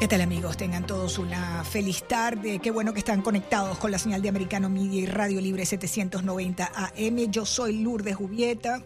¿Qué tal amigos? Tengan todos una feliz tarde. Qué bueno que están conectados con la señal de Americano Media y Radio Libre 790 AM. Yo soy Lourdes Jubieta.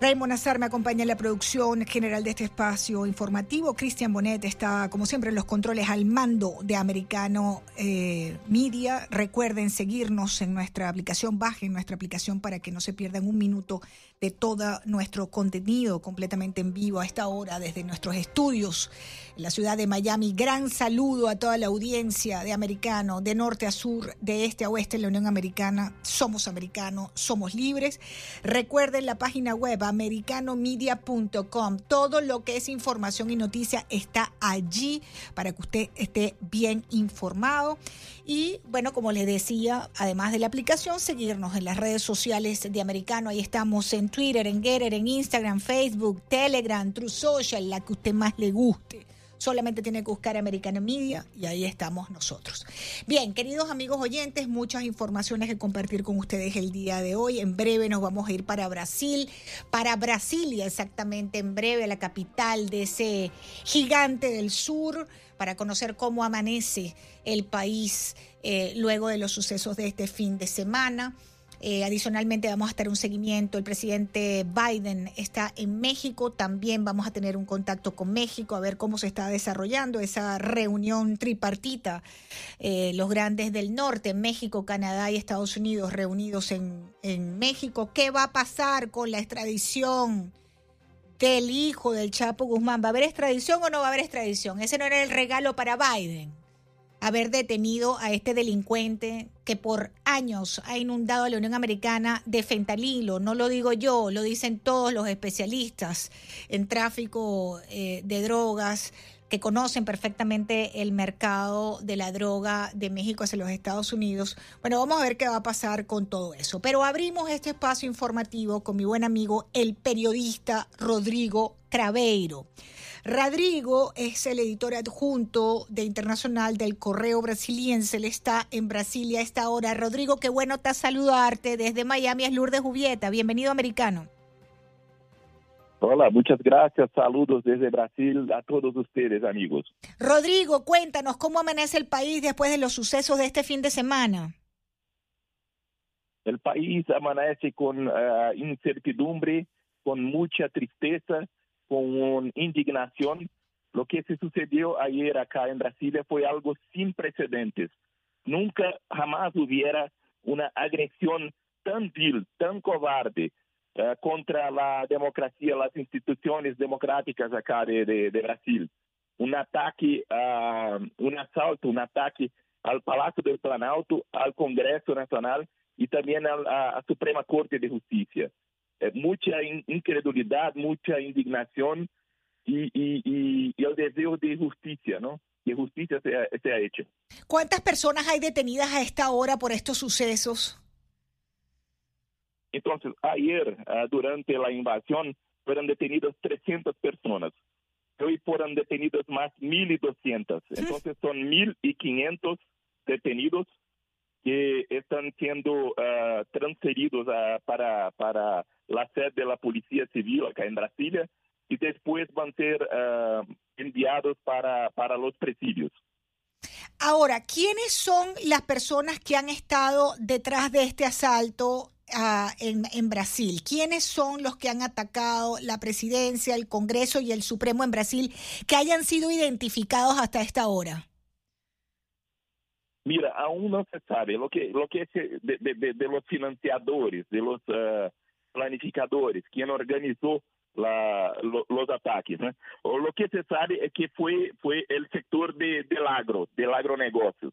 Raymond Azar me acompaña en la producción general de este espacio informativo. Cristian Bonet está, como siempre, en los controles al mando de Americano eh, Media. Recuerden seguirnos en nuestra aplicación, bajen nuestra aplicación para que no se pierdan un minuto de todo nuestro contenido completamente en vivo a esta hora desde nuestros estudios en la ciudad de Miami. Gran saludo a toda la audiencia de Americano, de norte a sur, de este a oeste en la Unión Americana. Somos americanos, somos libres. Recuerden la página web americanomedia.com. Todo lo que es información y noticia está allí para que usted esté bien informado. Y bueno, como les decía, además de la aplicación, seguirnos en las redes sociales de Americano. Ahí estamos en Twitter, en Getter, en Instagram, Facebook, Telegram, True Social, la que usted más le guste. Solamente tiene que buscar Americano Media y ahí estamos nosotros. Bien, queridos amigos oyentes, muchas informaciones que compartir con ustedes el día de hoy. En breve nos vamos a ir para Brasil, para Brasilia exactamente, en breve, la capital de ese gigante del sur, para conocer cómo amanece el país eh, luego de los sucesos de este fin de semana. Eh, adicionalmente vamos a estar un seguimiento. El presidente Biden está en México. También vamos a tener un contacto con México a ver cómo se está desarrollando esa reunión tripartita. Eh, los grandes del norte, México, Canadá y Estados Unidos reunidos en, en México. ¿Qué va a pasar con la extradición? del hijo del Chapo Guzmán. ¿Va a haber extradición o no va a haber extradición? Ese no era el regalo para Biden haber detenido a este delincuente que por años ha inundado a la Unión Americana de fentanilo. No lo digo yo, lo dicen todos los especialistas en tráfico eh, de drogas que conocen perfectamente el mercado de la droga de México hacia los Estados Unidos. Bueno, vamos a ver qué va a pasar con todo eso. Pero abrimos este espacio informativo con mi buen amigo, el periodista Rodrigo Craveiro. Rodrigo es el editor adjunto de Internacional del Correo Brasiliense. Él está en Brasilia a esta hora. Rodrigo, qué bueno te saludarte desde Miami. Es Lourdes Jubieta. Bienvenido, americano. Hola, muchas gracias. Saludos desde Brasil a todos ustedes, amigos. Rodrigo, cuéntanos cómo amanece el país después de los sucesos de este fin de semana. El país amanece con uh, incertidumbre, con mucha tristeza con indignación. Lo que se sucedió ayer acá en Brasilia fue algo sin precedentes. Nunca, jamás hubiera una agresión tan vil, tan cobarde uh, contra la democracia, las instituciones democráticas acá de, de, de Brasil. Un ataque, uh, un asalto, un ataque al Palacio del Planalto, al Congreso Nacional y también a la Suprema Corte de Justicia. Eh, mucha in incredulidad, mucha indignación y, y, y, y, el deseo de justicia, ¿no? Que justicia sea, sea hecha. ¿Cuántas personas hay detenidas a esta hora por estos sucesos? Entonces, ayer, uh, durante la invasión, fueron detenidas 300 personas. Hoy fueron detenidos más 1.200. Entonces, son 1.500 detenidos que están siendo uh, transferidos uh, para, para la sede de la Policía Civil acá en Brasilia y después van a ser uh, enviados para, para los presidios. Ahora, ¿quiénes son las personas que han estado detrás de este asalto uh, en, en, Brasil? ¿Quiénes son los que han atacado la presidencia, el Congreso y el Supremo en Brasil que hayan sido identificados hasta esta hora? Mira, aún no se sabe lo que, lo que es de, de, de los financiadores, de los uh, planificadores, quien organizó la, lo, los ataques. ¿no? Lo que se sabe es que fue, fue el sector de, del agro, del agronegocios,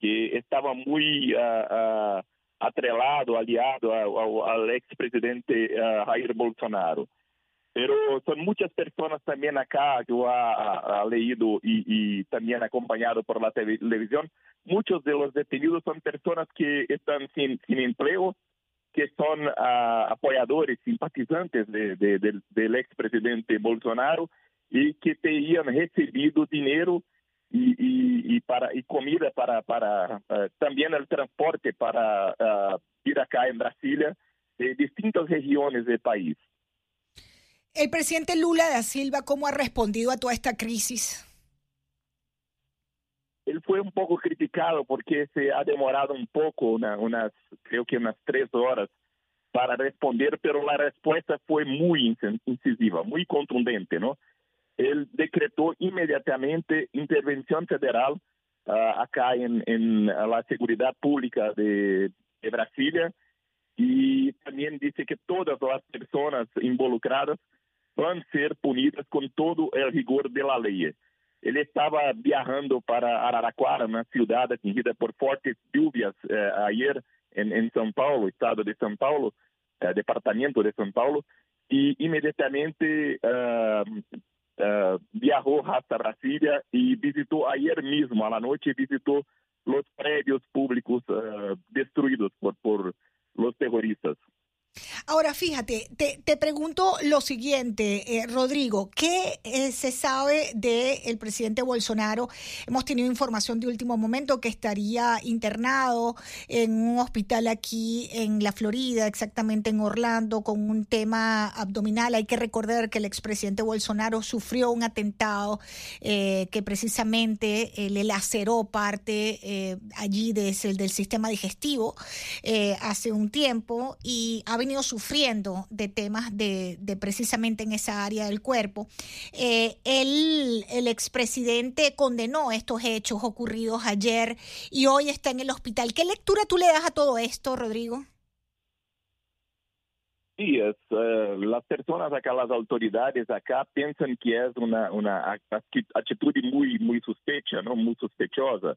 que estaba muy uh, atrelado, aliado ao, ao, expresidente uh, Jair Bolsonaro. pero son muchas personas también acá, yo ha, leído y, también acompañado por la televisión, muchos de los detenidos son personas que están sin, sin empleo, que son uh, apoyadores, simpatizantes de, de, de, del expresidente Bolsonaro y que tenían recibido dinero y, y, y, para, y comida para, para uh, también el transporte para uh, ir acá en Brasilia de distintas regiones del país. El presidente Lula da Silva, ¿cómo ha respondido a toda esta crisis? Él fue un poco criticado porque se ha demorado un poco, una, unas, creo que unas tres horas para responder, pero la respuesta fue muy incisiva, muy contundente, ¿no? Él decretó inmediatamente intervención federal uh, acá en, en, la seguridad pública de, de Brasilia y también dice que todas las personas involucradas van a ser punidas con todo el rigor de la ley. Ele estava viajando para Araraquara, uma cidade atingida por fortes lluvias eh, ayer em, em São Paulo, estado de São Paulo, eh, departamento de São Paulo, e imediatamente uh, uh, viajou hasta Brasília e visitou ayer mesmo, à noite, visitou os prédios públicos uh, destruídos por, por los terroristas. Ahora, fíjate, te, pregunto lo siguiente, eh, Rodrigo, ¿qué eh, se sabe del presidente Bolsonaro? Hemos tenido información de último momento que estaría internado en un hospital aquí en la Florida, exactamente en Orlando, con un tema abdominal. Hay que recordar que el expresidente Bolsonaro sufrió un atentado eh, que precisamente le laceró parte allí del sistema digestivo hace un tiempo y ha venido sufriendo de temas de, precisamente en esa área del cuerpo. Eh, el, el expresidente condenó estos hechos ocurridos ayer y hoy está en el hospital. ¿Qué lectura tú le das a todo esto, Rodrigo? Sí, es, eh, las personas acá, las autoridades acá piensan que es una, una actitud muy, muy sospecha, ¿no? Muy sospechosa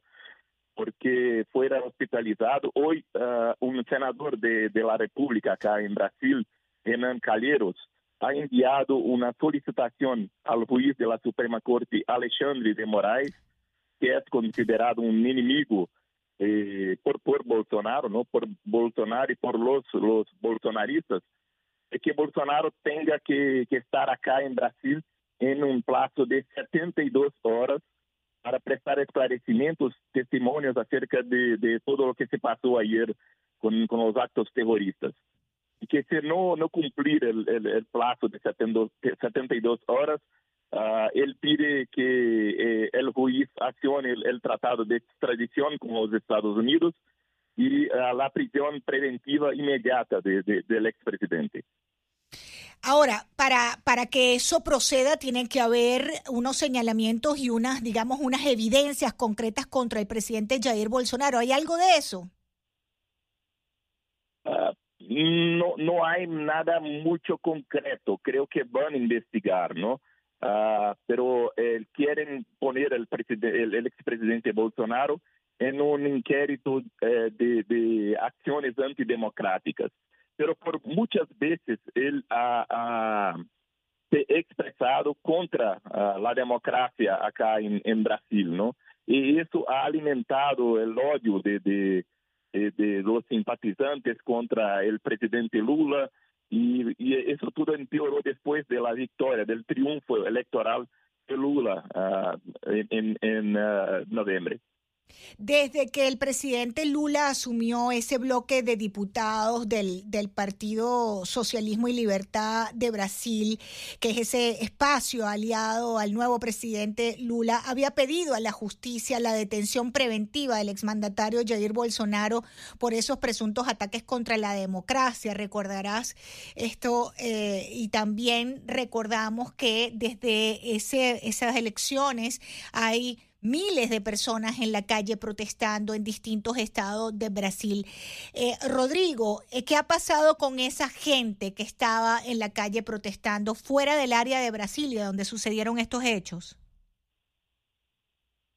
porque fuera hospitalizado. Hoy uh, un senador de, de, la República acá en Brasil, Renan Calheiros, ha enviado una solicitación al juez de la Suprema Corte, Alexandre de Moraes, que es considerado un enemigo eh, por, por Bolsonaro, ¿no? por Bolsonaro y por los, los bolsonaristas, de que Bolsonaro tenga que, que estar acá en Brasil en un plazo de 72 horas para prestar esclarecimentos, testimonios acerca de, de todo lo que se pasó ayer con, con los actos terroristas. Y que si no, no cumplir el, el, el plazo de 72 horas, uh, él pide que eh, el juez accione el, el, tratado de extradición con los Estados Unidos y uh, la prisión preventiva inmediata de, de, del expresidente. Ahora, para, para que eso proceda, tienen que haber unos señalamientos y unas, digamos, unas evidencias concretas contra el presidente Jair Bolsonaro. ¿Hay algo de eso? Uh, no, no hay nada mucho concreto. Creo que van a investigar, ¿no? Uh, pero eh, quieren poner el, el, el expresidente Bolsonaro en un inquérito eh, de acciones antidemocráticas pero por muchas veces él ha, expresado contra uh, la democracia acá en, Brasil, ¿no? Y eso ha alimentado el odio de, de, los simpatizantes contra el presidente Lula y, eso todo empeoró después de la victoria, del triunfo electoral de Lula uh, en, uh, noviembre. Desde que el presidente Lula asumió ese bloque de diputados del, del, Partido Socialismo y Libertad de Brasil, que es ese espacio aliado al nuevo presidente Lula, había pedido a la justicia la detención preventiva del exmandatario Jair Bolsonaro por esos presuntos ataques contra la democracia. Recordarás esto eh, y también recordamos que desde esas elecciones hay miles de personas en la calle protestando en distintos estados de Brasil. Eh, Rodrigo, eh, ¿qué ha pasado con esa gente que estaba en la calle protestando fuera del área de Brasilia donde sucedieron estos hechos?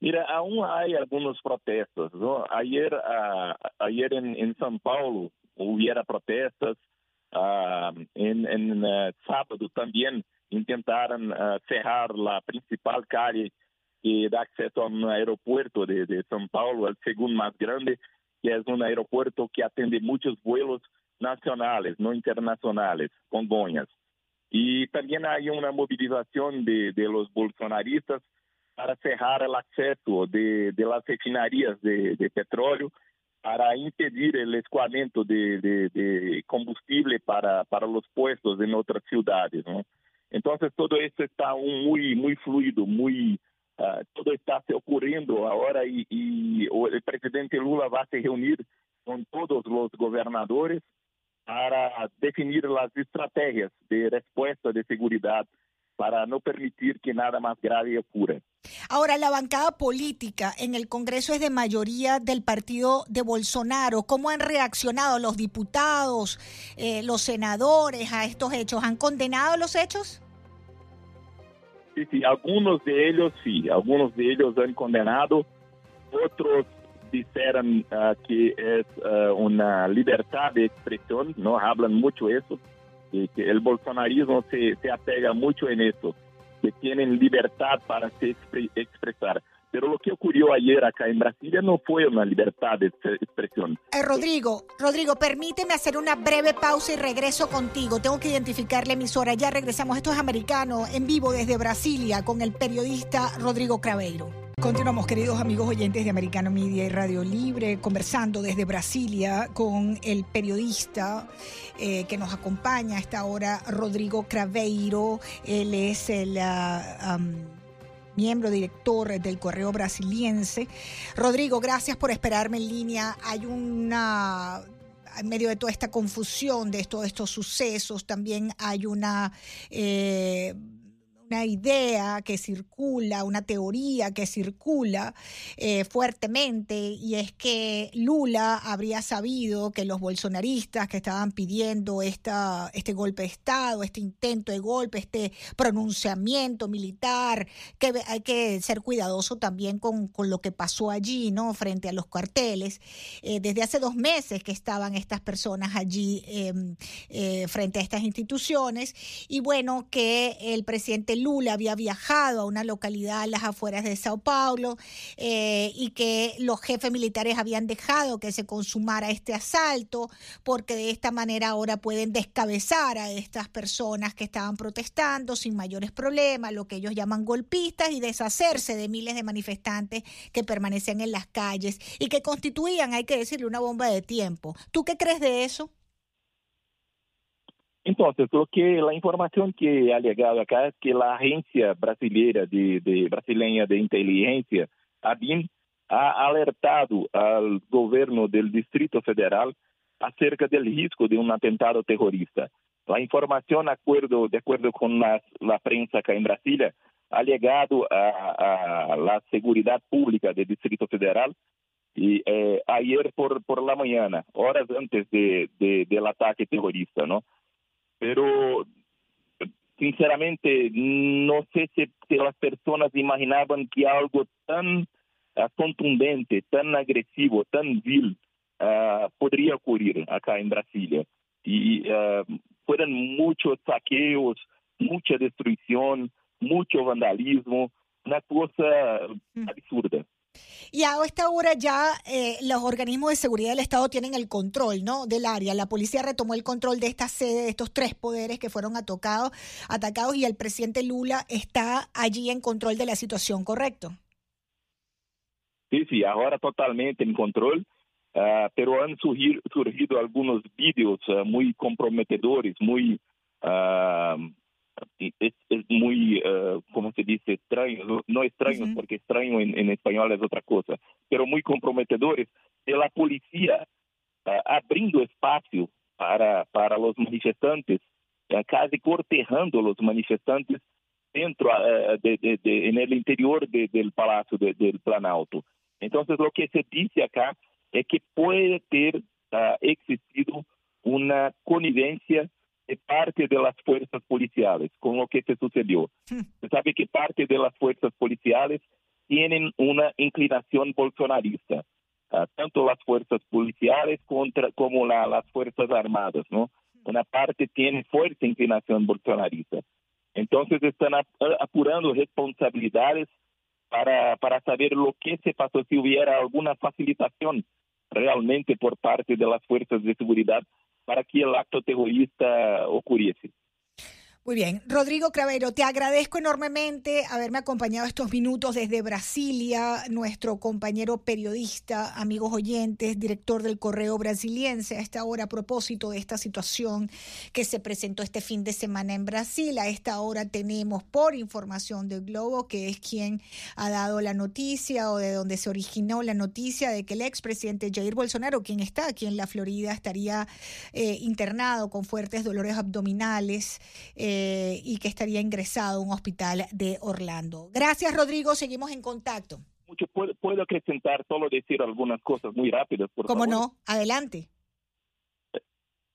Mira, aún hay algunos protestos. ¿no? Ayer, uh, ayer en, en São Paulo hubiera protestas. Uh, en, en uh, sábado también intentaron cerrar la principal calle que da acceso a un aeropuerto de, de São Paulo, el segundo más grande, que es un aeropuerto que atende muchos vuelos nacionales, no internacionales, Congonhas. Y también hay una movilización de, de los bolsonaristas para cerrar el acceso de, de las refinerías de, de, petróleo, para impedir el escoamento de, combustible para, para los puestos en otras ciudades. ¿no? Entonces todo esto está muy, muy fluido, muy, todo está ocurriendo ahora y, y el presidente Lula va a se reunir con todos los gobernadores para definir las estrategias de respuesta de seguridad para no permitir que nada más grave ocurra. Ahora, la bancada política en el Congreso es de mayoría del partido de Bolsonaro. ¿Cómo han reaccionado los diputados, eh, los senadores a estos hechos? ¿Han condenado los hechos? Algunos de ellos sí, algunos de ellos han condenado, otros dijeron uh, que es uh, una libertad de expresión, no hablan mucho eso, y que el bolsonarismo se, apega mucho en eso, que tienen libertad para expresar. Pero lo que ocurrió ayer acá en Brasilia no fue una libertad de expresión. Eh, Rodrigo, Rodrigo, permíteme hacer una breve pausa y regreso contigo. Tengo que identificar la emisora. Ya regresamos. Esto es Americano en vivo desde Brasilia con el periodista Rodrigo Craveiro. Continuamos, queridos amigos oyentes de Americano Media y Radio Libre, conversando desde Brasilia con el periodista eh, que nos acompaña a esta hora, Rodrigo Craveiro. Él es el uh, miembro director del Correo Brasiliense. Rodrigo, gracias por esperarme en línea. Hay una en medio de toda esta confusión de todos estos sucesos, también hay una eh, una idea que circula, una teoría que circula eh, fuertemente y es que Lula habría sabido que los bolsonaristas que estaban pidiendo esta, este golpe de Estado, este intento de golpe, este pronunciamiento militar, que hay que ser cuidadoso también con, con lo que pasó allí, ¿no? Frente a los cuarteles. Eh, desde hace dos meses que estaban estas personas allí em, eh, frente a estas instituciones y bueno, que el presidente Lula había viajado a una localidad a las afueras de Sao Paulo eh, y que los jefes militares habían dejado que se consumara este asalto porque de esta manera ahora pueden descabezar a estas personas que estaban protestando sin mayores problemas, lo que ellos llaman golpistas, y deshacerse de miles de manifestantes que permanecían en las calles y que constituían, hay que decirle, una bomba de tiempo. ¿Tú qué crees de eso? Entonces, lo que la información que ha llegado acá es que la agencia brasileña de, brasileña de inteligencia, ABIN, ha alertado al gobierno del Distrito Federal acerca del riesgo de un atentado terrorista. La información, de acuerdo con la, prensa acá en Brasilia, ha llegado a, la seguridad pública del Distrito Federal y eh, ayer por, por la mañana, horas antes de, de, del ataque terrorista, ¿no? Pero sinceramente no sé si, las personas imaginaban que algo tan uh, contundente, tan agresivo, tan vil uh, podría ocurrir acá en Brasilia. Y uh, fueron muchos saqueos, mucha destrucción, mucho vandalismo, una cosa absurda. Y a esta hora ya eh, los organismos de seguridad del Estado tienen el control ¿no? del área. La policía retomó el control de esta sede, de estos tres poderes que fueron atacados, atacados y el presidente Lula está allí en control de la situación, ¿correcto? Sí, sí, ahora totalmente en control, uh, pero han surgir, surgido algunos vídeos uh, muy comprometedores, muy... Uh, es, es muy, uh, ¿cómo se dice? Extraño, no, no extraños, uh -huh. porque extraño en, en, español es otra cosa, pero muy comprometedores de la policía uh, abriendo espacio para, para los manifestantes, uh, casi cortejando los manifestantes dentro de, de, de, en el interior del Palacio del Planalto. Entonces, lo que se dice acá es que puede ter existido una connivencia parte de las fuerzas policiales con lo que se sucedió. Se sabe que parte de las fuerzas policiales tienen una inclinación bolsonarista, uh, tanto las fuerzas policiales contra, como la, las fuerzas armadas, ¿no? Una parte tiene fuerte inclinación bolsonarista. Entonces están apurando responsabilidades para, para saber lo que se pasó, si hubiera alguna facilitación realmente por parte de las fuerzas de seguridad para que el acto terrorista ocurriese. Muy bien. Rodrigo Cravero, te agradezco enormemente haberme acompañado estos minutos desde Brasilia, nuestro compañero periodista, amigos oyentes, director del Correo Brasiliense, a esta hora a propósito de esta situación que se presentó este fin de semana en Brasil. A esta hora tenemos por información del Globo, que es quien ha dado la noticia o de donde se originó la noticia de que el expresidente Jair Bolsonaro, quien está aquí en la Florida, estaría eh, internado con fuertes dolores abdominales. Eh, eh, y que estaría ingresado a un hospital de Orlando. Gracias, Rodrigo. Seguimos en contacto. Mucho, puedo, puedo acrescentar, solo decir algunas cosas muy rápidas, por ¿Cómo no? Adelante.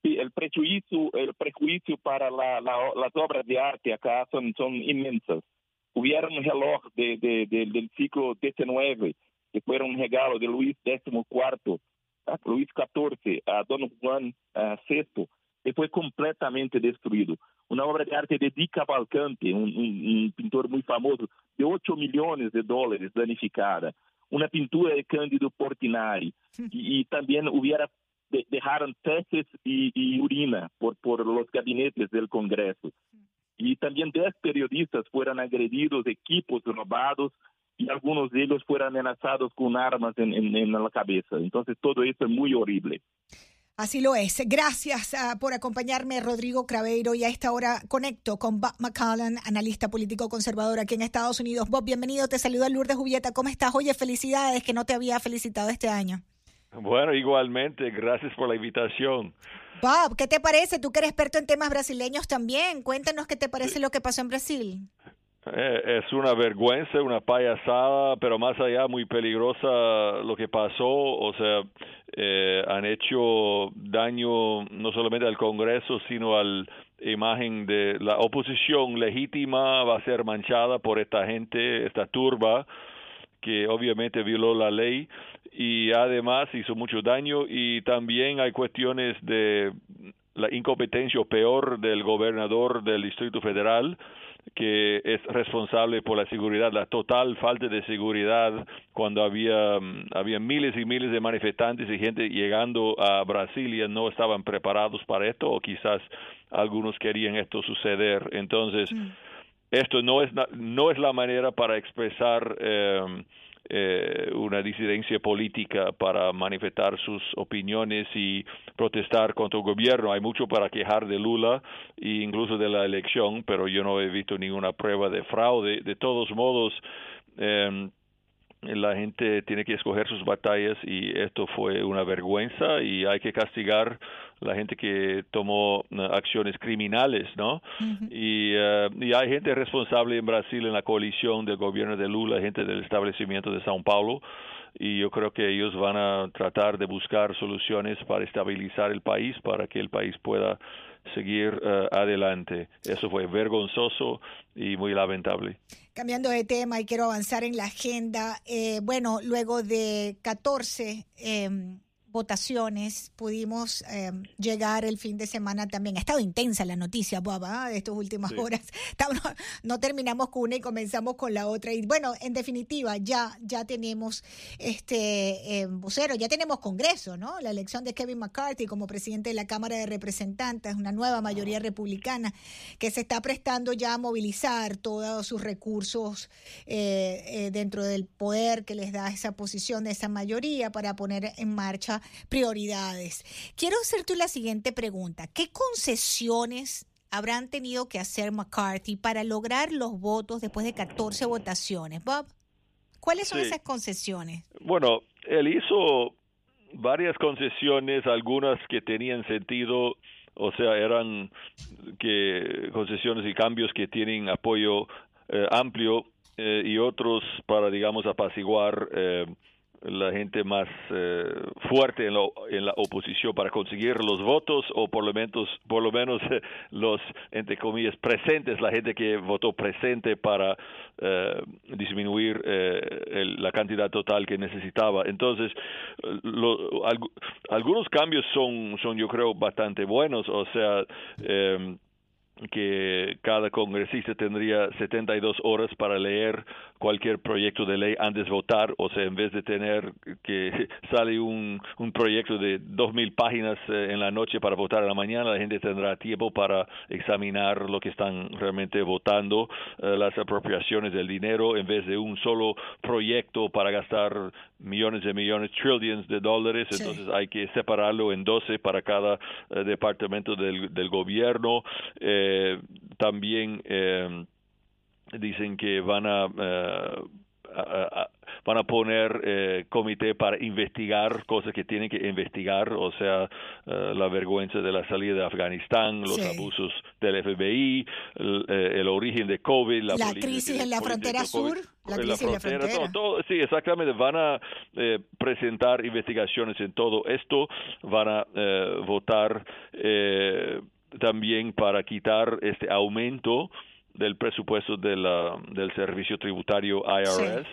Sí, el prejuicio, el prejuicio para la, las obras de arte acá son, son inmensas. Hubiera un reloj de, de, del siglo XIX, que fue un regalo de Luis XIV, Luis XIV, a Don Juan VI, que foi completamente destruído. Uma obra de arte de Di Cavalcante, um, um, um pintor muito famoso, de 8 milhões de dólares danificada. Uma pintura de Cândido Portinari. E, e também hubiera deixaram testes e, e, urina por, por los gabinetes do Congresso. E também 10 periodistas foram agredidos, equipos roubados, e alguns deles foram ameaçados com armas na cabeça. Então, tudo isso é muito horrível. Así lo es. Gracias uh, por acompañarme, Rodrigo Craveiro. Y a esta hora conecto con Bob McCallan, analista político conservador aquí en Estados Unidos. Bob, bienvenido. Te saluda Lourdes Jubieta. ¿Cómo estás? Oye, felicidades que no te había felicitado este año. Bueno, igualmente. Gracias por la invitación. Bob, ¿qué te parece? Tú que eres experto en temas brasileños también. Cuéntanos qué te parece lo que pasó en Brasil. Eh, es una vergüenza, una payasada, pero más allá muy peligrosa lo que pasó. O sea, eh, han hecho daño no solamente al Congreso, sino a la imagen de la oposición legítima va a ser manchada por esta gente, esta turba que obviamente violó la ley y además hizo mucho daño y también hay cuestiones de la incompetencia o peor del gobernador del Distrito Federal que es responsable por la seguridad, la total falta de seguridad cuando había, mm, había miles y miles de manifestantes y gente llegando a Brasilia no estaban preparados para esto o quizás algunos querían esto suceder. Entonces, mm. esto no es, no es la manera para expresar eh, eh, una disidencia política para manifestar sus opiniones y protestar contra el gobierno. Hay mucho para quejar de Lula e incluso de la elección, pero yo no he visto ninguna prueba de fraude. De todos modos, eh, la gente tiene que escoger sus batallas y esto fue una vergüenza y hay que castigar la gente que tomó uh, acciones criminales, ¿no? y, uh, y, hay gente responsable en Brasil en la coalición del gobierno de Lula, gente del establecimiento de Sao Paulo, y yo creo que ellos van a tratar de buscar soluciones para estabilizar el país, para que el país pueda seguir uh, adelante. Eso fue vergonzoso y muy lamentable. Cambiando de tema y quiero avanzar en la agenda. Eh, bueno, luego de 14 eh, votaciones pudimos eh, llegar el fin de semana también. Ha estado intensa la noticia, Boba, de estas últimas horas. no, terminamos con una y comenzamos con la otra. Y bueno, en definitiva, ya, ya tenemos este eh, vocero, ya tenemos Congreso, ¿no? La elección de Kevin McCarthy como presidente de la Cámara de Representantes, una nueva mayoría republicana que se está prestando ya a movilizar todos sus recursos eh, dentro del poder que les da esa posición de esa mayoría para poner en marcha prioridades. Quiero hacerte la siguiente pregunta. ¿Qué concesiones habrán tenido que hacer McCarthy para lograr los votos después de 14 votaciones? Bob, ¿cuáles son esas concesiones? Bueno, él hizo varias concesiones, algunas que tenían sentido, o sea, eran que concesiones y cambios que tienen apoyo eh, amplio eh, y otros para, digamos, apaciguar eh, la gente más eh, fuerte en, en, la oposición para conseguir los votos o por lo menos por lo menos los entre comillas presentes la gente que votó presente para eh, disminuir eh, la cantidad total que necesitaba entonces algunos cambios son son yo creo bastante buenos. O sea que cada congresista tendría 72 horas para leer cualquier proyecto de ley antes de votar, o sea, en vez de tener que sale un, un proyecto de 2.000 páginas eh, en la noche para votar en la mañana, la gente tendrá tiempo para examinar lo que están realmente votando, eh, las apropiaciones del dinero, en vez de un solo proyecto para gastar millones de millones, trillions de dólares, entonces hay que separarlo en 12 para cada eh, departamento del, del gobierno. Eh, también eh, dicen que van a, a, a van a poner eh, comité para investigar cosas que tienen que investigar, o sea, eh, la vergüenza de la salida de Afganistán, los Sí. abusos del FBI, el, eh, el origen de COVID, la, La política crisis en la frontera sur, la crisis en la frontera. todo, todo- sí, exactamente, van a eh, presentar investigaciones en todo esto, van a eh, votar eh, también para quitar este aumento del presupuesto de la- del servicio tributario IRS.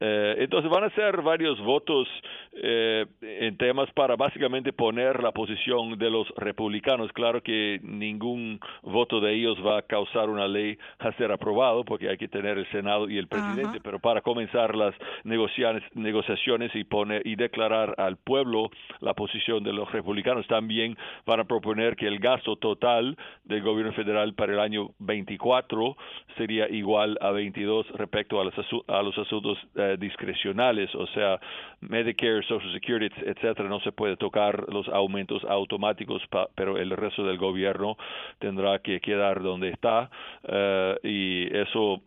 Eh, entonces van a ser varios votos eh, en temas para básicamente poner la posición de los republicanos. Claro que ningún voto de ellos va a causar una ley a ser aprobado porque hay que tener el Senado y el presidente, pero para comenzar las negociaciones, negociaciones y poner y declarar al pueblo la posición de los republicanos, también van a proponer que el gasto total del gobierno federal para el año 24 sería igual a 22 respecto a los, asu- a los asuntos eh, discrecionales, o sea, Medicare, Social Security, etcétera, no se puede tocar los aumentos automáticos, pa- pero el resto del gobierno tendrá que quedar donde está eh, y eso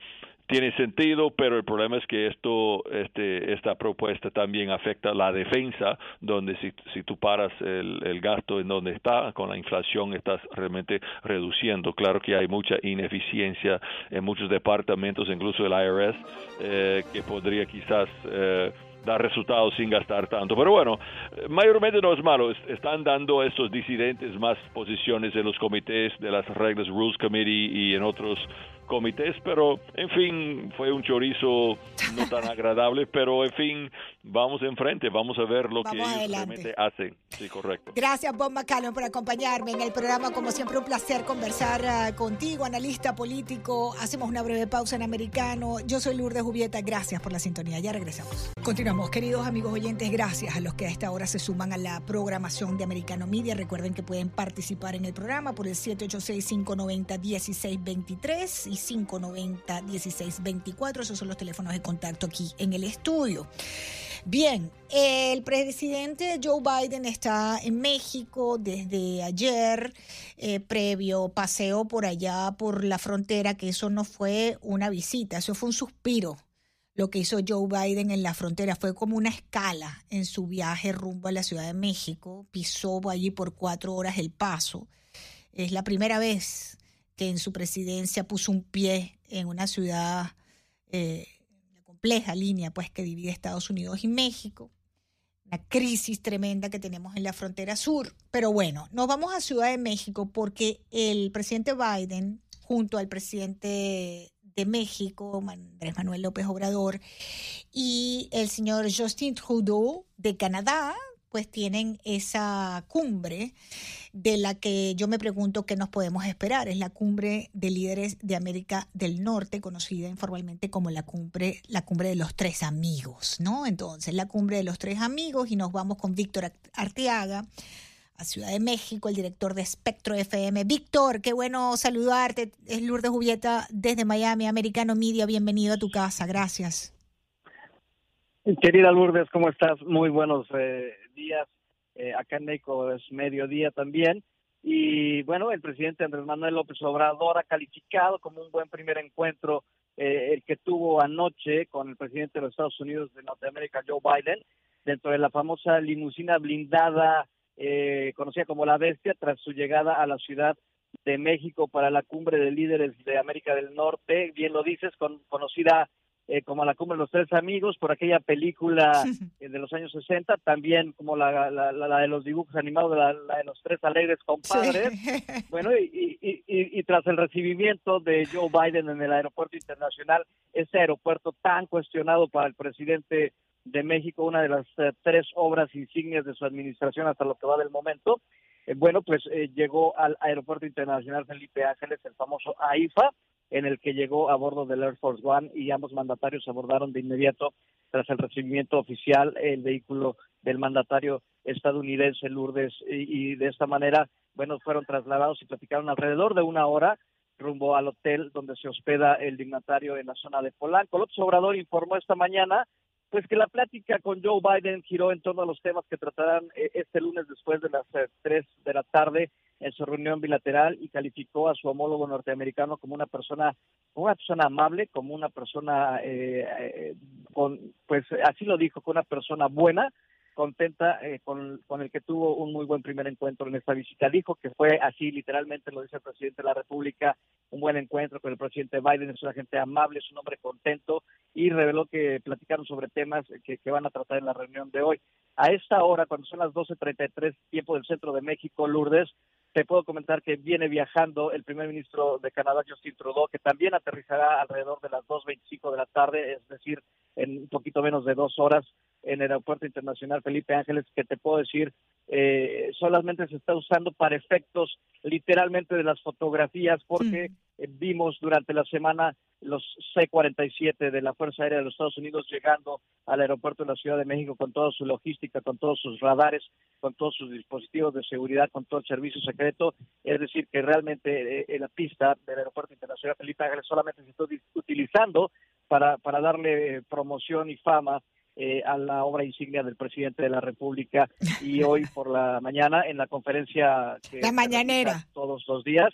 tiene sentido, pero el problema es que esto, este, esta propuesta también afecta la defensa, donde si, si tú paras el, el gasto en donde está, con la inflación estás realmente reduciendo. Claro que hay mucha ineficiencia en muchos departamentos, incluso el IRS, eh, que podría quizás... Eh, dar resultados sin gastar tanto. Pero bueno, mayormente no es malo. Es- Están dando a estos disidentes más posiciones en los comités de las reglas Rules Committee y en otros comités, pero en fin, fue un chorizo no tan agradable, pero en fin, vamos enfrente, vamos a ver lo que Vamos ellos adelante. realmente hacen. Sí, correcto. Gracias, Bob McCallum, por acompañarme en el programa. Como siempre, un placer conversar ah, contigo, analista político. Hacemos una breve pausa en americano. Yo soy Lourdes Jubieta. Gracias por la sintonía. Ya regresamos. Continuamos, queridos amigos oyentes. Gracias a los que a esta hora se suman a la programación de Americano Media. Recuerden que pueden participar en el programa por el 786-590-1623 y 590-1624. Esos son los teléfonos de contacto aquí en el estudio. Bien, el presidente Joe Biden está en México desde ayer, eh, previo paseo por allá por la frontera, que eso no fue una visita, eso fue un suspiro. Lo que hizo Joe Biden en la frontera fue como una escala en su viaje rumbo a la Ciudad de México. Pisó allí por cuatro horas el paso. Es la primera vez que en su presidencia puso un pie en una ciudad eh, la compleja línea pues que divide Estados Unidos y México, una crisis tremenda que tenemos en la frontera sur. Pero bueno, nos vamos a Ciudad de México porque el presidente Biden, junto al presidente de México, Andrés Manuel López Obrador, y el señor Justin Trudeau de Canadá, pues tienen esa cumbre de la que yo me pregunto qué nos podemos esperar. Es la cumbre de líderes de América del Norte, conocida informalmente como la cumbre, la cumbre de los tres amigos, ¿no? Entonces, la cumbre de los tres amigos y nos vamos con Víctor Arteaga a Ciudad de México, el director de Espectro FM. Víctor, qué bueno saludarte. Es Lourdes Jubieta desde Miami, Americano Media. Bienvenido a tu casa. Gracias. Querida Lourdes, ¿cómo estás? Muy buenos eh, días. Eh, acá en México es mediodía también. Y bueno, el presidente Andrés Manuel López Obrador ha calificado como un buen primer encuentro eh, el que tuvo anoche con el presidente de los Estados Unidos de Norteamérica, Joe Biden, dentro de la famosa limusina blindada eh, conocida como La Bestia, tras su llegada a la Ciudad de México para la cumbre de líderes de América del Norte. Bien lo dices, con, conocida eh, como la cumbre de los tres amigos por aquella película eh, de los años 60, también como la, la, de los dibujos animados, la, la, de los tres alegres compadres. Sí. Bueno, y, y, y, y, tras el recibimiento de Joe Biden en el aeropuerto internacional, ese aeropuerto tan cuestionado para el presidente de México, una de las eh, tres obras insignias de su administración hasta lo que va del momento, bueno, pues llegó al Aeropuerto Internacional Felipe Ángeles, el famoso AIFA, en el que llegó a bordo del Air Force One y ambos mandatarios abordaron de inmediato tras el recibimiento oficial el vehículo del mandatario estadounidense Lourdes y, de esta manera, bueno, fueron trasladados y platicaron alrededor de una hora rumbo al hotel donde se hospeda el dignatario en la zona de Polanco. López Obrador informó esta mañana pues que la plática con Joe Biden giró en torno a los temas que tratarán eh, este lunes después de las eh, tres de la tarde en su reunión bilateral y calificó a su homólogo norteamericano como una persona, una persona amable, como una persona, eh, con, pues así lo dijo, como una persona buena, contenta eh, con, con, el que tuvo un muy buen primer encuentro en esta visita. Dijo que fue así, literalmente lo dice el presidente de la República, un buen encuentro con el presidente Biden, es una gente amable, es un hombre contento y reveló que platicaron sobre temas que, que van a tratar en la reunión de hoy. A esta hora, cuando son las 12.33, tiempo del centro de México, Lourdes, te puedo comentar que viene viajando el primer ministro de Canadá, Justin Trudeau, que también aterrizará alrededor de las 2.25 de la tarde, es decir, en un poquito menos de dos horas en el Aeropuerto Internacional Felipe Ángeles, que te puedo decir, eh, solamente se está usando para efectos literalmente de las fotografías, porque eh, vimos durante la semana los C-47 de la Fuerza Aérea de los Estados Unidos llegando al aeropuerto de la Ciudad de México con toda su logística, con todos sus radares, con todos sus dispositivos de seguridad, con todo el servicio secreto. Es decir, que realmente eh, la pista del Aeropuerto Internacional Felipe Ángeles solamente se está utilizando para, para darle promoción y fama eh, a la obra insignia del presidente de la República y hoy por la mañana en la conferencia que la mañanera. todos los días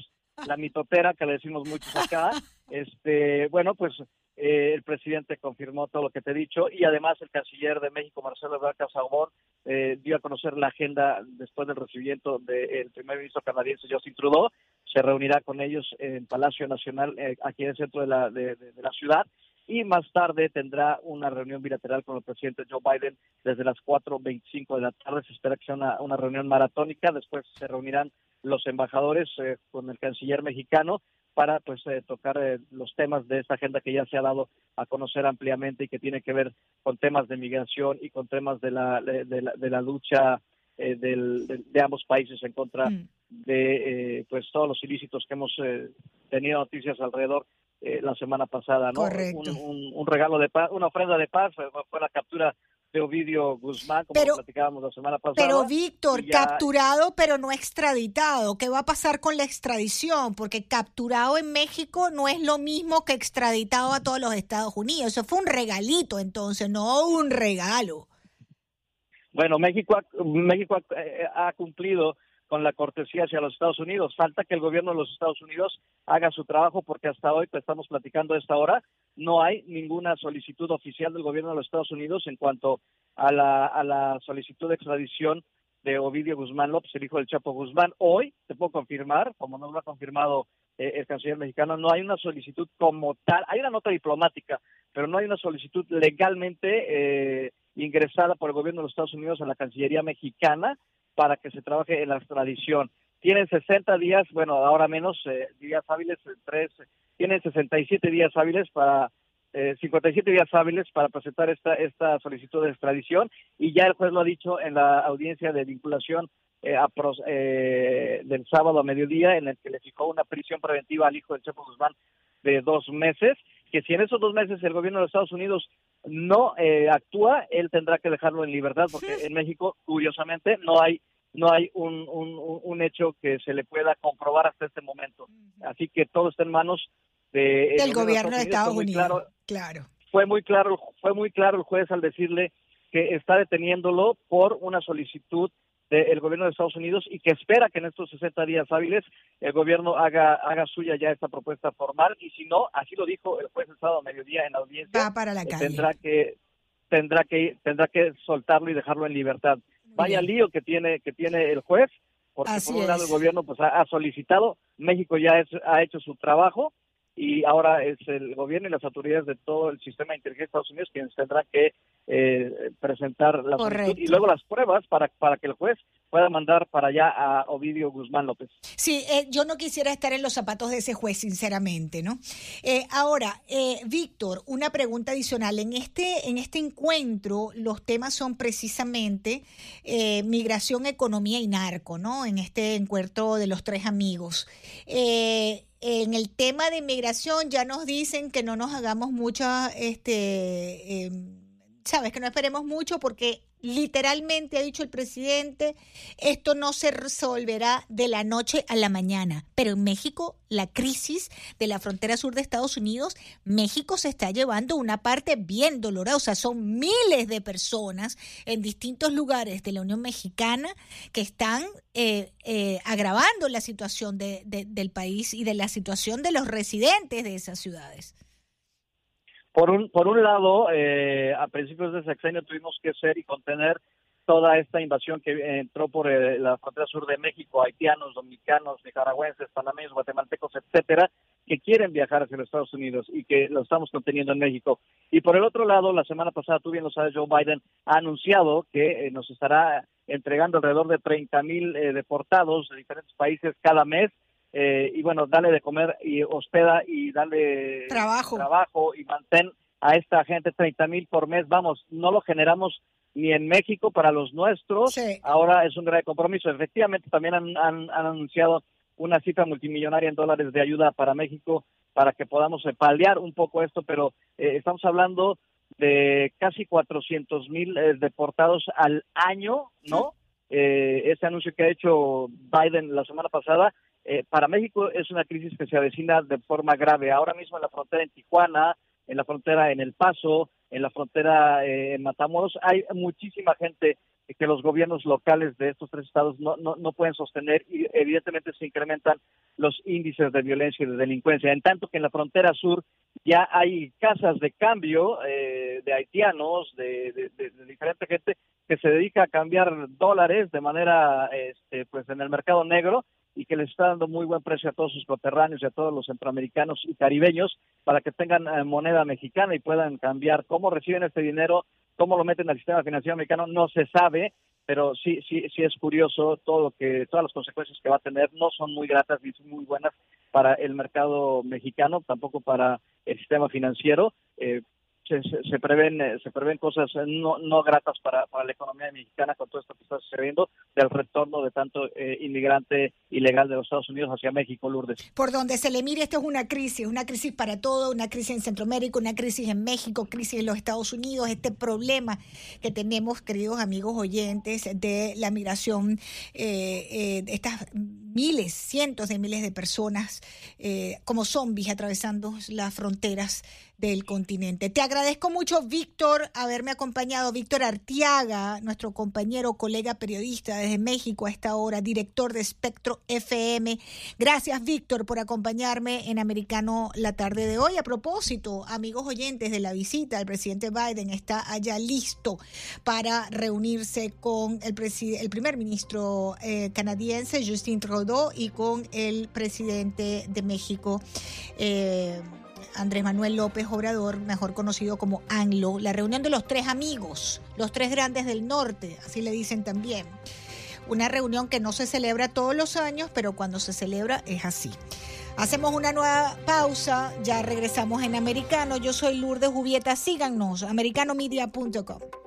la mitotera que le decimos muchos acá este bueno pues eh, el presidente confirmó todo lo que te he dicho y además el canciller de México Marcelo Ebrard Casaubon eh, dio a conocer la agenda después del recibimiento del primer ministro canadiense Justin Trudeau. Se reunirá con ellos en Palacio Nacional aquí en el centro de la de la ciudad y más tarde tendrá una reunión bilateral con el presidente Joe Biden desde las 4.25 de la tarde. Se espera que sea una, reunión maratónica. Después se reunirán los embajadores eh, con el canciller mexicano para pues eh, tocar eh, los temas de esta agenda que ya se ha dado a conocer ampliamente y que tiene que ver con temas de migración y con temas de la de, la, de la lucha de, ambos países en contra mm. de pues todos los ilícitos que hemos tenido noticias alrededor eh, la semana pasada, ¿no? Un, regalo de paz, una ofrenda de paz, fue, la captura de Ovidio Guzmán, como platicábamos la semana pasada. Pero Víctor, capturado pero no extraditado. ¿Qué va a pasar con la extradición? Porque capturado en México no es lo mismo que extraditado a todos los Estados Unidos. Eso fue un regalito entonces, no un regalo. Bueno, México México ha eh, cumplido con la cortesía hacia los Estados Unidos. Falta que el gobierno de los Estados Unidos haga su trabajo porque hasta hoy, que estamos platicando a esta hora, no hay ninguna solicitud oficial del gobierno de los Estados Unidos en cuanto a la, a la solicitud de extradición de Ovidio Guzmán López, el hijo del Chapo Guzmán. Hoy, te puedo confirmar, como no lo ha confirmado eh, el canciller mexicano, no hay una solicitud como tal, hay una nota diplomática, pero no hay una solicitud legalmente eh, ingresada por el gobierno de los Estados Unidos a la Cancillería mexicana para que se trabaje en la extradición. Tienen 60 días, bueno, ahora menos eh, días hábiles, eh, tres, tienen 67 días hábiles para eh, 57 días hábiles para presentar esta esta solicitud de extradición y ya el juez lo ha dicho en la audiencia de vinculación eh, a del sábado a mediodía en el que le fijó una prisión preventiva al hijo del Chepo Guzmán de dos meses que si en esos dos meses el gobierno de Estados Unidos no eh, actúa, él tendrá que dejarlo en libertad, porque en México, curiosamente, no hay no hay un, un, hecho que se le pueda comprobar hasta este momento. Así que todo está en manos de, del gobierno de Estados Unidos. Claro, Fue muy claro, fue muy claro el juez al decirle que está deteniéndolo por una solicitud del gobierno de Estados Unidos y que espera que en estos 60 días hábiles el gobierno haga haga suya ya esta propuesta formal. Y si no, así lo dijo el juez de Estado a mediodía en la audiencia, para la eh, tendrá que tendrá que tendrá que soltarlo y dejarlo en libertad. Vaya lío que tiene que tiene el juez, porque por un lado el gobierno pues ha, solicitado, México ya ha hecho su trabajo y ahora es el gobierno y las autoridades de todo el sistema de inteligencia de Estados Unidos quienes tendrán que eh, presentar la y luego las pruebas para, para que el juez pueda mandar para allá a Ovidio Guzmán López. Sí, eh, yo no quisiera estar en los zapatos de ese juez, sinceramente, ¿no? Eh, ahora, eh, Víctor, una pregunta adicional. En este, en este encuentro, los temas son precisamente migración, economía y narco, ¿no? En este encuentro de los tres amigos. En el tema de inmigración ya nos dicen que no nos hagamos mucha, este, em, sabes, que no esperemos mucho porque literalmente ha dicho el presidente, esto no se resolverá de la noche a la mañana. Pero en México, la crisis de la frontera sur de Estados Unidos, México se está llevando una parte bien dolorosa. Son miles de personas en distintos lugares de la Unión Mexicana que están eh, eh, agravando la situación del país y de la situación de los residentes de esas ciudades. Por un, por un lado, eh, a principios de sexenio tuvimos que ser y contener toda esta invasión que entró por eh, la frontera sur de México, haitianos, dominicanos, nicaragüenses, panameños, guatemaltecos, etcétera, que quieren viajar hacia los Estados Unidos y que lo estamos conteniendo en México. Y por el otro lado, la semana pasada, tú bien lo sabes, Joe Biden ha anunciado que eh, nos estará entregando alrededor de 30 mil deportados de diferentes países cada mes eh, y bueno, dale de comer y hospeda y dale trabajo, trabajo y mantén a esta gente 30 mil por mes. Vamos, no lo generamos ni en México para los nuestros. Ahora es un gran compromiso. Efectivamente, también han, anunciado una cifra multimillonaria en dólares de ayuda para México para que podamos eh, paliar un poco esto, pero eh, estamos hablando de casi 400 mil deportados al año, ¿no? ese anuncio que ha hecho Biden la semana pasada eh, para México es una crisis que se avecina de forma grave. Ahora mismo en la frontera en Tijuana, en la frontera en El Paso, en la frontera eh, en Matamoros, hay muchísima gente que los gobiernos locales de estos tres estados no, no, no, pueden sostener y evidentemente se incrementan los índices de violencia y de delincuencia. En tanto que en la frontera sur ya hay casas de cambio eh, de haitianos, de, de, diferente gente que se dedica a cambiar dólares de manera, este, pues en el mercado negro y que les está dando muy buen precio a todos sus coterráneos y a todos los centroamericanos y caribeños para que tengan eh, moneda mexicana y puedan cambiar. ¿Cómo reciben este dinero? ¿Cómo lo meten al sistema financiero americano? No se sabe, pero sí, sí, sí es curioso todo que, todas las consecuencias que va a tener no son muy gratas ni son muy buenas para el mercado mexicano, tampoco para el sistema financiero. Eh, se, se, prevén eh, se prevén cosas eh, no, no gratas para, para la economía mexicana con todo esto que está sucediendo del retorno de tanto eh, inmigrante ilegal de los Estados Unidos hacia México, Lourdes. Por donde se le mire, esto es una crisis, una crisis para todo, una crisis en Centroamérica, una crisis en México, crisis en los Estados Unidos, este problema que tenemos, queridos amigos oyentes, de la migración, eh, estas miles, cientos de miles de personas como zombies atravesando las fronteras del continente. Te agradezco mucho, Víctor, haberme acompañado. Víctor Artiaga, nuestro compañero, colega periodista desde México a esta hora, director de Espectro FM. Gracias, Víctor, por acompañarme en Americano la tarde de hoy. A propósito, amigos oyentes de la visita, el presidente Biden está allá listo para reunirse con el, el primer ministro eh, canadiense, Justin Trudeau, y con el presidente de México. Eh, Andrés Manuel López Obrador, mejor conocido como ANLO, la reunión de los tres amigos, los tres grandes del norte, así le dicen también. Una reunión que no se celebra todos los años, pero cuando se celebra es así. Hacemos una nueva pausa, ya regresamos en Americano. Yo soy Lourdes Jubieta, síganos, americanomedia.com.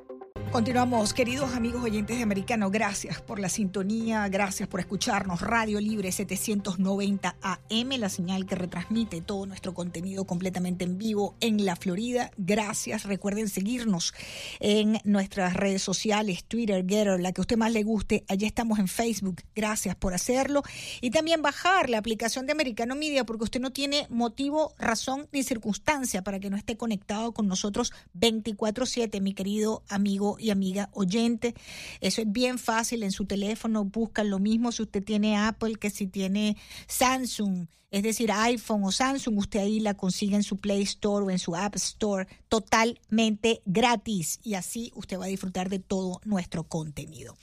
Continuamos, queridos amigos oyentes de Americano, gracias por la sintonía, gracias por escucharnos. Radio Libre 790 AM, la señal que retransmite todo nuestro contenido completamente en vivo en la Florida. Gracias, recuerden seguirnos en nuestras redes sociales, Twitter, Getter, la que a usted más le guste. Allí estamos en Facebook, gracias por hacerlo. Y también bajar la aplicación de Americano Media porque usted no tiene motivo, razón ni circunstancia para que no esté conectado con nosotros 24/7, mi querido amigo y amiga oyente. Eso es bien fácil en su teléfono, buscan lo mismo si usted tiene Apple que si tiene Samsung. Es decir, iPhone o Samsung, usted ahí la consigue en su Play Store o en su App Store totalmente gratis. Y así usted va a disfrutar de todo nuestro contenido.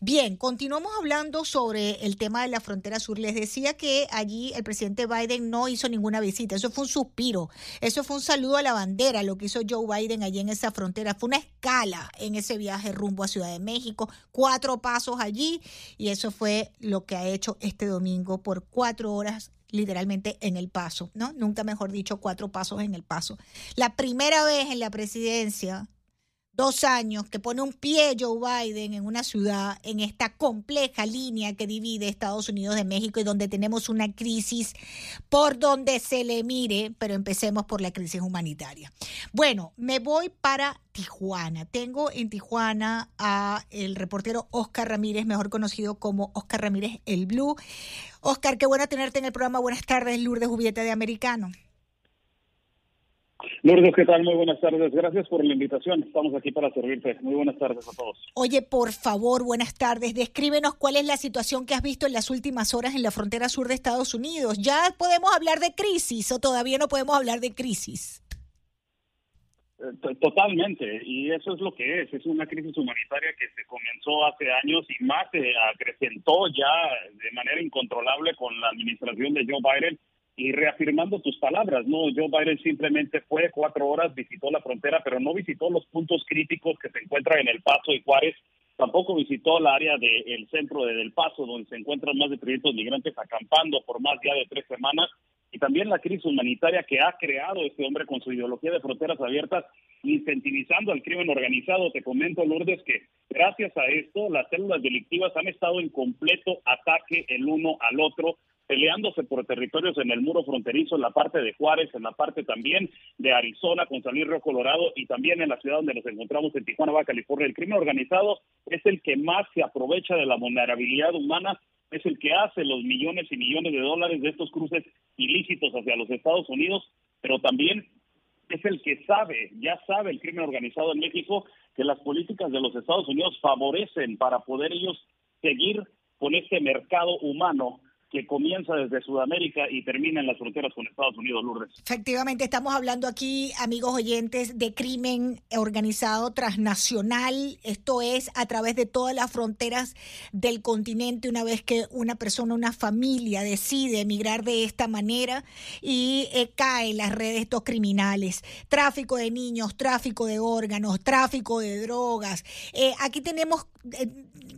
Bien, continuamos hablando sobre el tema de la frontera sur. Les decía que allí el presidente Biden no hizo ninguna visita, eso fue un suspiro, eso fue un saludo a la bandera, lo que hizo Joe Biden allí en esa frontera, fue una escala en ese viaje rumbo a Ciudad de México, cuatro pasos allí y eso fue lo que ha hecho este domingo por cuatro horas literalmente en el paso, ¿no? Nunca mejor dicho, cuatro pasos en el paso. La primera vez en la presidencia dos años que pone un pie Joe Biden en una ciudad, en esta compleja línea que divide Estados Unidos de México y donde tenemos una crisis por donde se le mire, pero empecemos por la crisis humanitaria. Bueno, me voy para Tijuana. Tengo en Tijuana a el reportero Oscar Ramírez, mejor conocido como Oscar Ramírez el Blue. Oscar, qué bueno tenerte en el programa. Buenas tardes, Lourdes Jubieta de Americano. Lourdes, ¿qué tal? Muy buenas tardes. Gracias por la invitación. Estamos aquí para servirte. Muy buenas tardes a todos. Oye, por favor, buenas tardes. Descríbenos cuál es la situación que has visto en las últimas horas en la frontera sur de Estados Unidos. ¿Ya podemos hablar de crisis o todavía no podemos hablar de crisis? Eh, totalmente, y eso es lo que es, es una crisis humanitaria que se comenzó hace años y más se acrecentó ya de manera incontrolable con la administración de Joe Biden y reafirmando tus palabras, no, Joe Biden simplemente fue cuatro horas, visitó la frontera, pero no visitó los puntos críticos que se encuentran en El Paso y Juárez, tampoco visitó el área del centro de Del Paso, donde se encuentran más de 300 migrantes acampando por más ya de tres semanas, y también la crisis humanitaria que ha creado este hombre con su ideología de fronteras abiertas, incentivizando al crimen organizado. Te comento, Lourdes, que gracias a esto las células delictivas han estado en completo ataque el uno al otro peleándose por territorios en el muro fronterizo, en la parte de Juárez, en la parte también de Arizona, con San Luis Río Colorado y también en la ciudad donde nos encontramos en Tijuana, Baja California. El crimen organizado es el que más se aprovecha de la vulnerabilidad humana, es el que hace los millones y millones de dólares de estos cruces ilícitos hacia los Estados Unidos, pero también es el que sabe, ya sabe el crimen organizado en México, que las políticas de los Estados Unidos favorecen para poder ellos seguir con este mercado humano que comienza desde Sudamérica y termina en las fronteras con Estados Unidos, Lourdes. Efectivamente, estamos hablando aquí, amigos oyentes, de crimen organizado transnacional. Esto es a través de todas las fronteras del continente, una vez que una persona, una familia decide emigrar de esta manera y eh, cae en las redes estos criminales. Tráfico de niños, tráfico de órganos, tráfico de drogas. Eh, aquí tenemos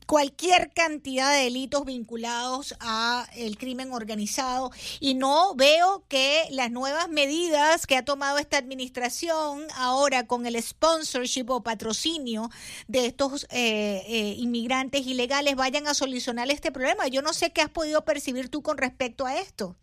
cualquier cantidad de delitos vinculados a el crimen organizado y no veo que las nuevas medidas que ha tomado esta administración ahora con el sponsorship o patrocinio de estos eh, eh, inmigrantes ilegales vayan a solucionar este problema. Yo no sé qué has podido percibir tú con respecto a esto.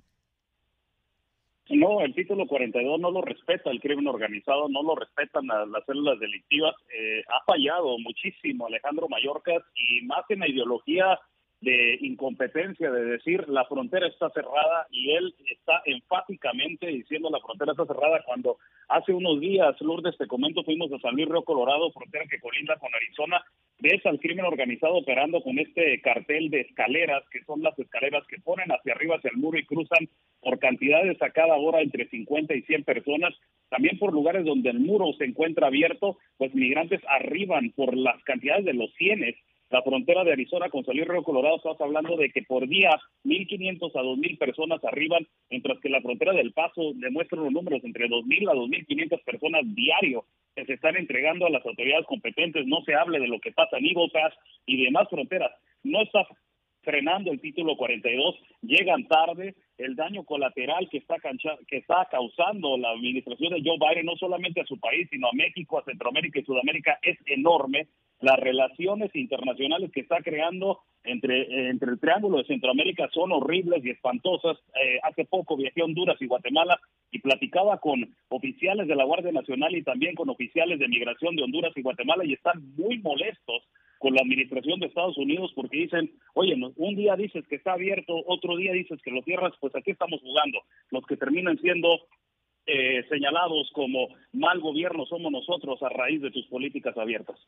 No, el título 42 no lo respeta el crimen organizado, no lo respetan las, células delictivas. Eh, ha fallado muchísimo Alejandro Mayorkas y más en la ideología de incompetencia, de decir la frontera está cerrada y él está enfáticamente diciendo la frontera está cerrada cuando hace unos días, Lourdes, te comento, fuimos a San Luis Río Colorado, frontera que colinda con Arizona, ves al crimen organizado operando con este cartel de escaleras, que son las escaleras que ponen hacia arriba, hacia el muro y cruzan cantidades a cada hora entre 50 y 100 personas, también por lugares donde el muro se encuentra abierto, pues migrantes arriban por las cantidades de los cienes la frontera de Arizona con Salir Río Colorado, estás hablando de que por día 1.500 a 2.000 personas arriban, mientras que la frontera del Paso demuestra los números entre 2.000 a 2.500 personas diario que se están entregando a las autoridades competentes. No se hable de lo que pasa en Eagle y demás fronteras. No está frenando el título 42, llegan tarde, el daño colateral que está, que está causando la administración de Joe Biden, no solamente a su país, sino a México, a Centroamérica y Sudamérica, es enorme. Las relaciones internacionales que está creando entre, entre el Triángulo de Centroamérica son horribles y espantosas. Eh, hace poco viajé a Honduras y Guatemala y platicaba con oficiales de la Guardia Nacional y también con oficiales de migración de Honduras y Guatemala y están muy molestos con la administración de Estados Unidos porque dicen, oye, un día dices que está abierto, otro día dices que lo cierras, pues aquí estamos jugando. Los que terminan siendo eh, señalados como mal gobierno somos nosotros a raíz de tus políticas abiertas.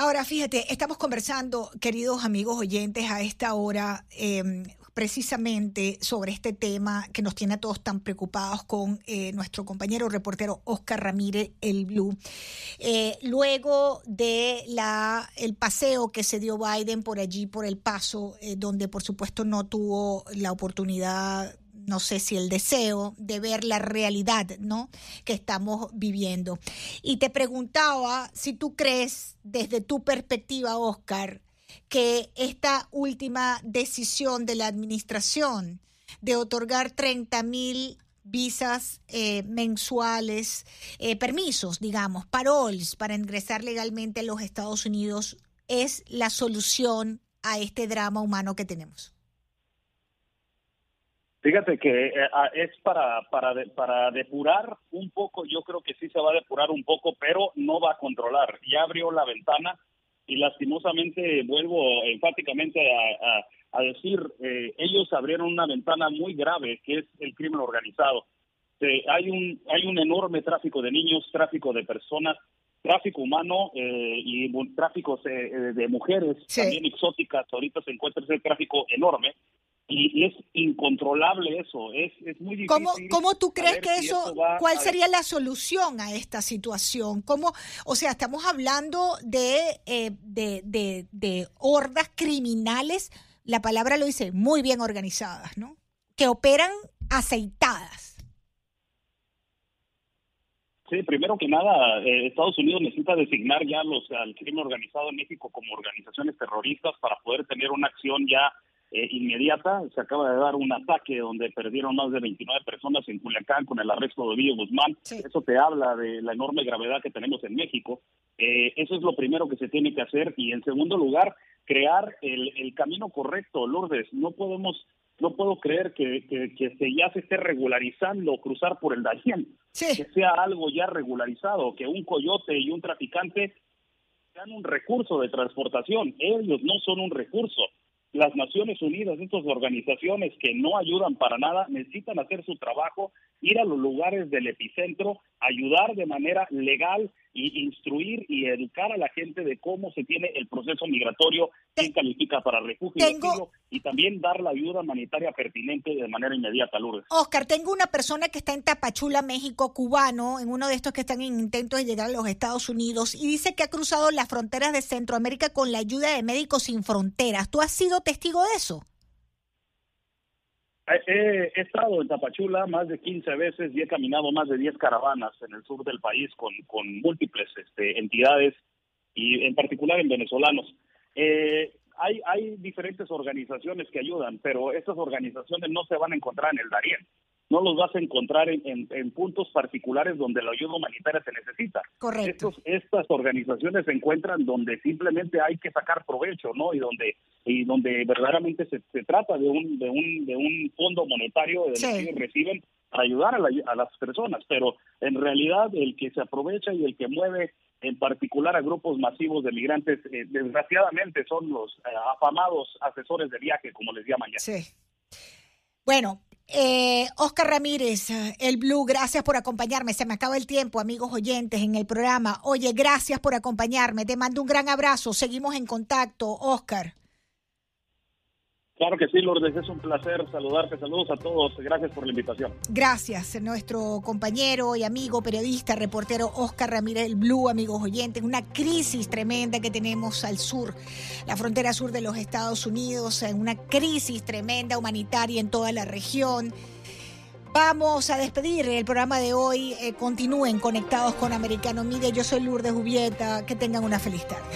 Ahora, fíjate, estamos conversando, queridos amigos oyentes, a esta hora, em, precisamente sobre este tema que nos tiene a todos tan preocupados con eh, nuestro compañero reportero Oscar Ramírez, el Blue. Eh, luego de la, el paseo que se dio Biden por allí, por el paso, eh, donde por supuesto no tuvo la oportunidad no sé si el deseo de ver la realidad, ¿no? Que estamos viviendo. Y te preguntaba si tú crees, desde tu perspectiva, Oscar, que esta última decisión de la administración de otorgar 30 mil visas eh, mensuales, eh, permisos, digamos, paroles para ingresar legalmente a los Estados Unidos, es la solución a este drama humano que tenemos. Fíjate que eh, ah, es para, para, para depurar un poco, yo creo que sí se va a depurar un poco, pero no va a controlar. Ya abrió la ventana y lastimosamente vuelvo enfáticamente a, decir, eh, ellos abrieron una ventana muy grave que es el crimen organizado. Eh, hay, un, hay un enorme tráfico de niños, tráfico de personas, tráfico humano y tráfico de mujeres también exóticas. Ahorita se encuentra ese tráfico enorme y, es incontrolable eso, es, es muy difícil. ¿Cómo, ¿Cómo, tú crees que eso, cuál sería la solución a esta situación? ¿Cómo, o sea, estamos hablando de, eh, de, de, de hordas criminales, la palabra lo dice, muy bien organizadas, ¿no? Que operan aceitadas. Sí, primero que nada, eh, Estados Unidos necesita designar ya los, al crimen organizado en México como organizaciones terroristas para poder tener una acción ya eh, inmediata. Se acaba de dar un ataque donde perdieron más de 29 personas en Culiacán con el arresto de Vío Guzmán. Eso te habla de la enorme gravedad que tenemos en México. Eh, eso es lo primero que se tiene que hacer. Y en segundo lugar, crear el, el camino correcto, Lourdes. No podemos no puedo creer que, que, se ya se esté regularizando cruzar por el Darién, que sea algo ya regularizado, que un coyote y un traficante sean un recurso de transportación. Ellos no son un recurso las Naciones Unidas, estas organizaciones que no ayudan para nada, necesitan hacer su trabajo, ir a los lugares del epicentro, ayudar de manera legal y instruir y educar a la gente de cómo se tiene el proceso migratorio, quién califica para refugio y también dar la ayuda humanitaria pertinente de manera inmediata, Lourdes. Oscar, tengo una persona que está en Tapachula, México, cubano, en uno de estos que están en intentos de llegar a los Estados Unidos, y dice que ha cruzado las fronteras de Centroamérica con la ayuda de Médicos Sin Fronteras. ¿Tú has sido testigo de eso? He, estado en Tapachula más de 15 veces y he caminado más de 10 caravanas en el sur del país con, con múltiples este, entidades y en particular en venezolanos. Eh, hay, hay diferentes organizaciones que ayudan, pero estas organizaciones no se van a encontrar en el Darién no los vas a encontrar en, puntos particulares donde la ayuda humanitaria se necesita. Correcto. estas organizaciones se encuentran donde simplemente hay que sacar provecho, ¿no? Y donde y donde verdaderamente se, trata de un de un de un fondo monetario que ellos reciben para ayudar a, las personas, pero en realidad el que se aprovecha y el que mueve en particular a grupos masivos de migrantes, eh, desgraciadamente son los eh, afamados asesores de viaje, como les llaman ya. Sí. Bueno, eh, Oscar Ramírez, el Blue, gracias por acompañarme. Se me acaba el tiempo, amigos oyentes, en el programa. Oye, gracias por acompañarme. Te mando un gran abrazo. Seguimos en contacto, Oscar. Claro que sí, Lourdes, es un placer saludarte. Saludos a todos. Gracias por la invitación. Gracias, nuestro compañero y amigo periodista, reportero Oscar Ramírez Blue, amigos oyentes. Una crisis tremenda que tenemos al sur, la frontera sur de los Estados Unidos, una crisis tremenda humanitaria en toda la región. Vamos a despedir el programa de hoy. Eh, continúen conectados con Americano Media. Yo soy Lourdes Jubieta. Que tengan una feliz tarde.